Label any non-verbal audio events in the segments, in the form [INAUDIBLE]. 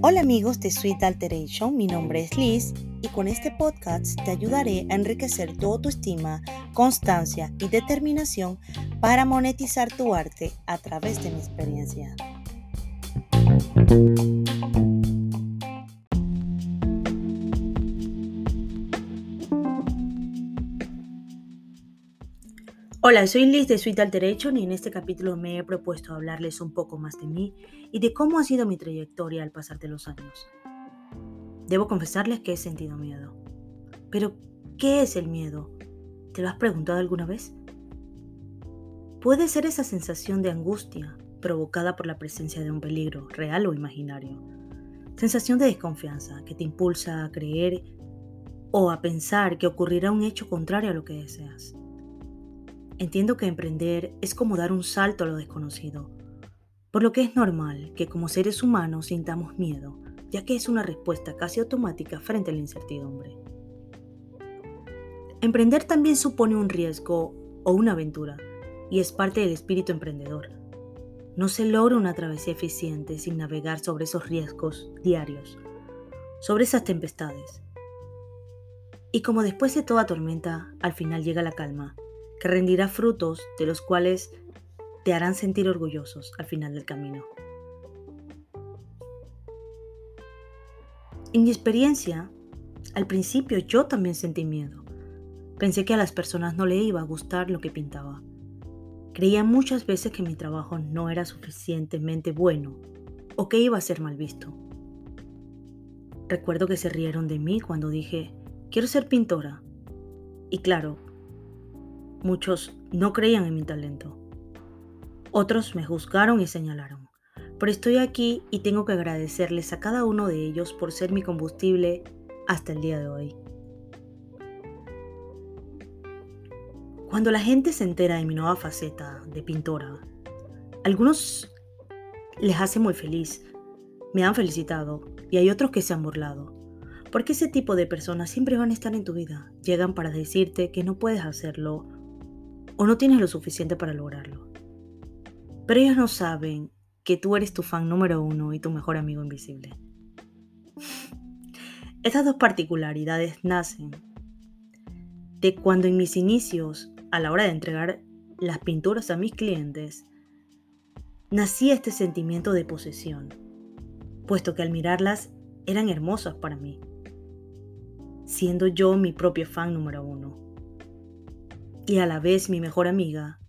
Hola amigos de Sweet Alteration, mi nombre es Liz y con este podcast te ayudaré a enriquecer tu autoestima, constancia y determinación para monetizar tu arte a través de mi experiencia. Hola, soy Liz de Sweet Alteration y en este capítulo me he propuesto hablarles un poco más de mí y de cómo ha sido mi trayectoria al pasar de los años. Debo confesarles que he sentido miedo. Pero, ¿qué es el miedo? ¿Te lo has preguntado alguna vez? Puede ser esa sensación de angustia provocada por la presencia de un peligro, real o imaginario. Sensación de desconfianza que te impulsa a creer o a pensar que ocurrirá un hecho contrario a lo que deseas. Entiendo que emprender es como dar un salto a lo desconocido, por lo que es normal que como seres humanos sintamos miedo, ya que es una respuesta casi automática frente a la incertidumbre. Emprender también supone un riesgo o una aventura, y es parte del espíritu emprendedor. No se logra una travesía eficiente sin navegar sobre esos riesgos diarios, sobre esas tempestades. Y como después de toda tormenta, al final llega la calma, que rendirá frutos de los cuales te harán sentir orgullosos al final del camino. En mi experiencia, al principio yo también sentí miedo. Pensé que a las personas no le iba a gustar lo que pintaba. Creía muchas veces que mi trabajo no era suficientemente bueno o que iba a ser mal visto. Recuerdo que se rieron de mí cuando dije, quiero ser pintora. Y claro, Muchos no creían en mi talento. Otros me juzgaron y señalaron. Pero estoy aquí y tengo que agradecerles a cada uno de ellos por ser mi combustible hasta el día de hoy. Cuando la gente se entera de mi nueva faceta de pintora, algunos les hace muy feliz, me han felicitado y hay otros que se han burlado. Porque ese tipo de personas siempre van a estar en tu vida. Llegan para decirte que no puedes hacerlo o no tienes lo suficiente para lograrlo. Pero ellos no saben que tú eres tu fan número uno y tu mejor amigo invisible. [LAUGHS] Estas dos particularidades nacen de cuando en mis inicios, a la hora de entregar las pinturas a mis clientes, nacía este sentimiento de posesión, puesto que al mirarlas eran hermosas para mí, siendo yo mi propio fan número uno y a la vez mi mejor amiga,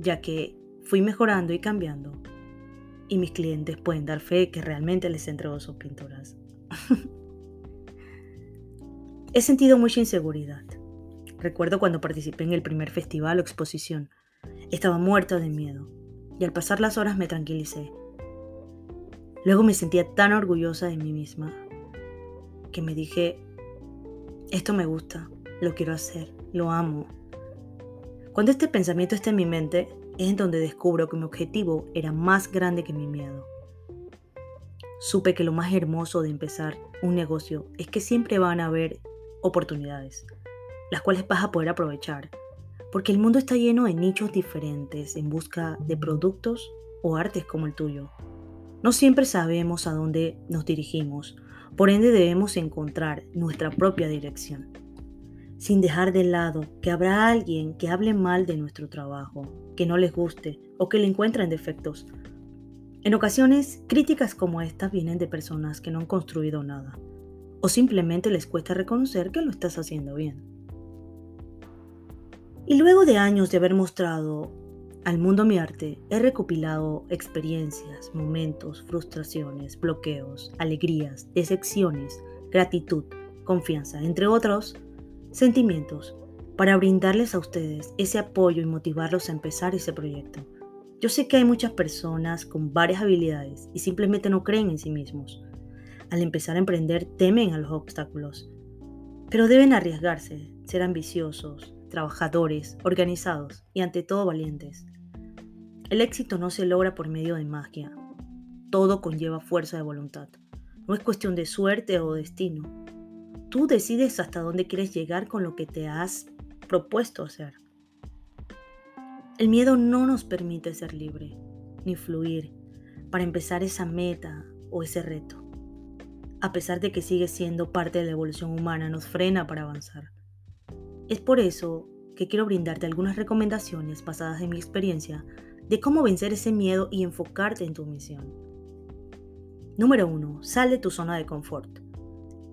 ya que fui mejorando y cambiando y mis clientes pueden dar fe que realmente les entrego sus pinturas. [LAUGHS] He sentido mucha inseguridad. Recuerdo cuando participé en el primer festival o exposición. Estaba muerta de miedo y al pasar las horas me tranquilicé. Luego me sentía tan orgullosa de mí misma que me dije, esto me gusta, lo quiero hacer, lo amo, cuando este pensamiento está en mi mente, es en donde descubro que mi objetivo era más grande que mi miedo. Supe que lo más hermoso de empezar un negocio es que siempre van a haber oportunidades, las cuales vas a poder aprovechar, porque el mundo está lleno de nichos diferentes en busca de productos o artes como el tuyo. No siempre sabemos a dónde nos dirigimos, por ende debemos encontrar nuestra propia dirección sin dejar de lado que habrá alguien que hable mal de nuestro trabajo, que no les guste o que le encuentren defectos. En ocasiones, críticas como estas vienen de personas que no han construido nada o simplemente les cuesta reconocer que lo estás haciendo bien. Y luego de años de haber mostrado al mundo mi arte, he recopilado experiencias, momentos, frustraciones, bloqueos, alegrías, decepciones, gratitud, confianza, entre otros, sentimientos para brindarles a ustedes ese apoyo y motivarlos a empezar ese proyecto. Yo sé que hay muchas personas con varias habilidades y simplemente no creen en sí mismos. Al empezar a emprender temen a los obstáculos, pero deben arriesgarse, ser ambiciosos, trabajadores, organizados y ante todo valientes. El éxito no se logra por medio de magia. Todo conlleva fuerza de voluntad. No es cuestión de suerte o destino, Tú decides hasta dónde quieres llegar con lo que te has propuesto hacer. El miedo no nos permite ser libre, ni fluir, para empezar esa meta o ese reto. A pesar de que sigue siendo parte de la evolución humana, nos frena para avanzar. Es por eso que quiero brindarte algunas recomendaciones basadas en mi experiencia de cómo vencer ese miedo y enfocarte en tu misión. Número 1. Sal de tu zona de confort.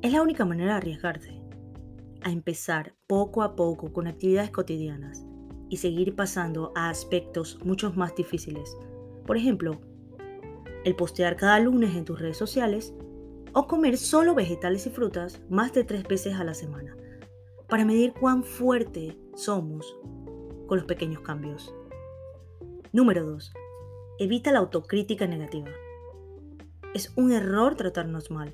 Es la única manera de arriesgarte. A empezar poco a poco con actividades cotidianas y seguir pasando a aspectos mucho más difíciles. Por ejemplo, el postear cada lunes en tus redes sociales o comer solo vegetales y frutas más de tres veces a la semana para medir cuán fuerte somos con los pequeños cambios. Número 2. Evita la autocrítica negativa. Es un error tratarnos mal,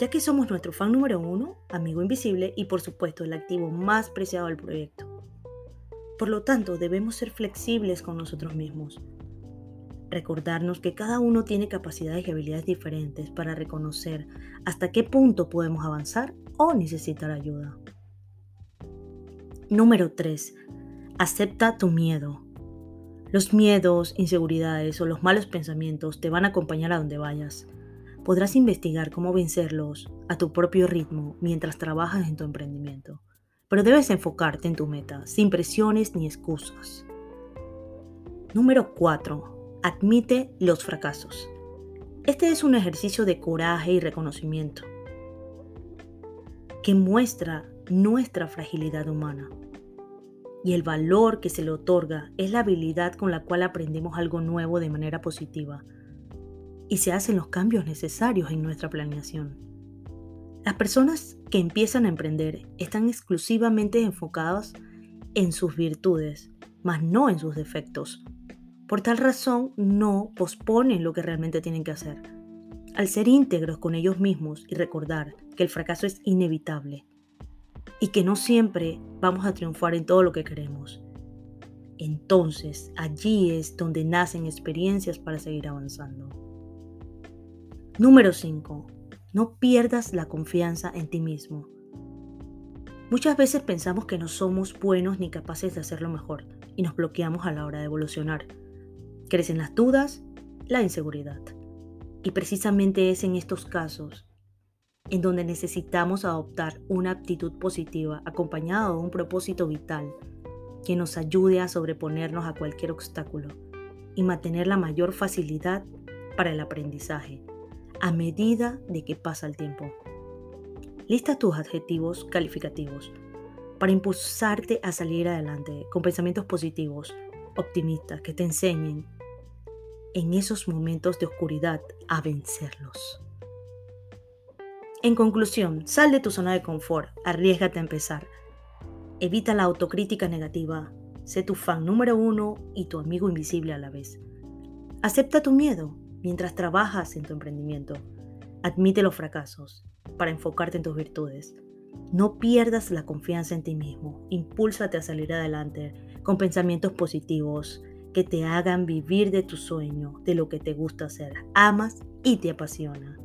ya que somos nuestro fan número uno, amigo invisible y por supuesto el activo más preciado del proyecto. Por lo tanto, debemos ser flexibles con nosotros mismos. Recordarnos que cada uno tiene capacidades y habilidades diferentes para reconocer hasta qué punto podemos avanzar o necesitar ayuda. Número 3. Acepta tu miedo. Los miedos, inseguridades o los malos pensamientos te van a acompañar a donde vayas. Podrás investigar cómo vencerlos a tu propio ritmo mientras trabajas en tu emprendimiento pero debes enfocarte en tu meta, sin presiones ni excusas. Número 4. Admite los fracasos. Este es un ejercicio de coraje y reconocimiento que muestra nuestra fragilidad humana. Y el valor que se le otorga es la habilidad con la cual aprendemos algo nuevo de manera positiva y se hacen los cambios necesarios en nuestra planeación. Las personas que empiezan a emprender están exclusivamente enfocadas en sus virtudes, mas no en sus defectos. Por tal razón, no posponen lo que realmente tienen que hacer. Al ser íntegros con ellos mismos y recordar que el fracaso es inevitable y que no siempre vamos a triunfar en todo lo que queremos, entonces allí es donde nacen experiencias para seguir avanzando. Número 5 no pierdas la confianza en ti mismo. Muchas veces pensamos que no somos buenos ni capaces de hacerlo mejor y nos bloqueamos a la hora de evolucionar. Crecen las dudas, la inseguridad. Y precisamente es en estos casos en donde necesitamos adoptar una actitud positiva acompañada de un propósito vital que nos ayude a sobreponernos a cualquier obstáculo y mantener la mayor facilidad para el aprendizaje a medida de que pasa el tiempo. Lista tus adjetivos calificativos para impulsarte a salir adelante con pensamientos positivos, optimistas, que te enseñen en esos momentos de oscuridad a vencerlos. En conclusión, sal de tu zona de confort, arriesgate a empezar. Evita la autocrítica negativa, sé tu fan número uno y tu amigo invisible a la vez. Acepta tu miedo, mientras trabajas en tu emprendimiento. Admite los fracasos para enfocarte en tus virtudes. No pierdas la confianza en ti mismo. Impúlsate a salir adelante con pensamientos positivos que te hagan vivir de tu sueño, de lo que te gusta hacer, amas y te apasiona.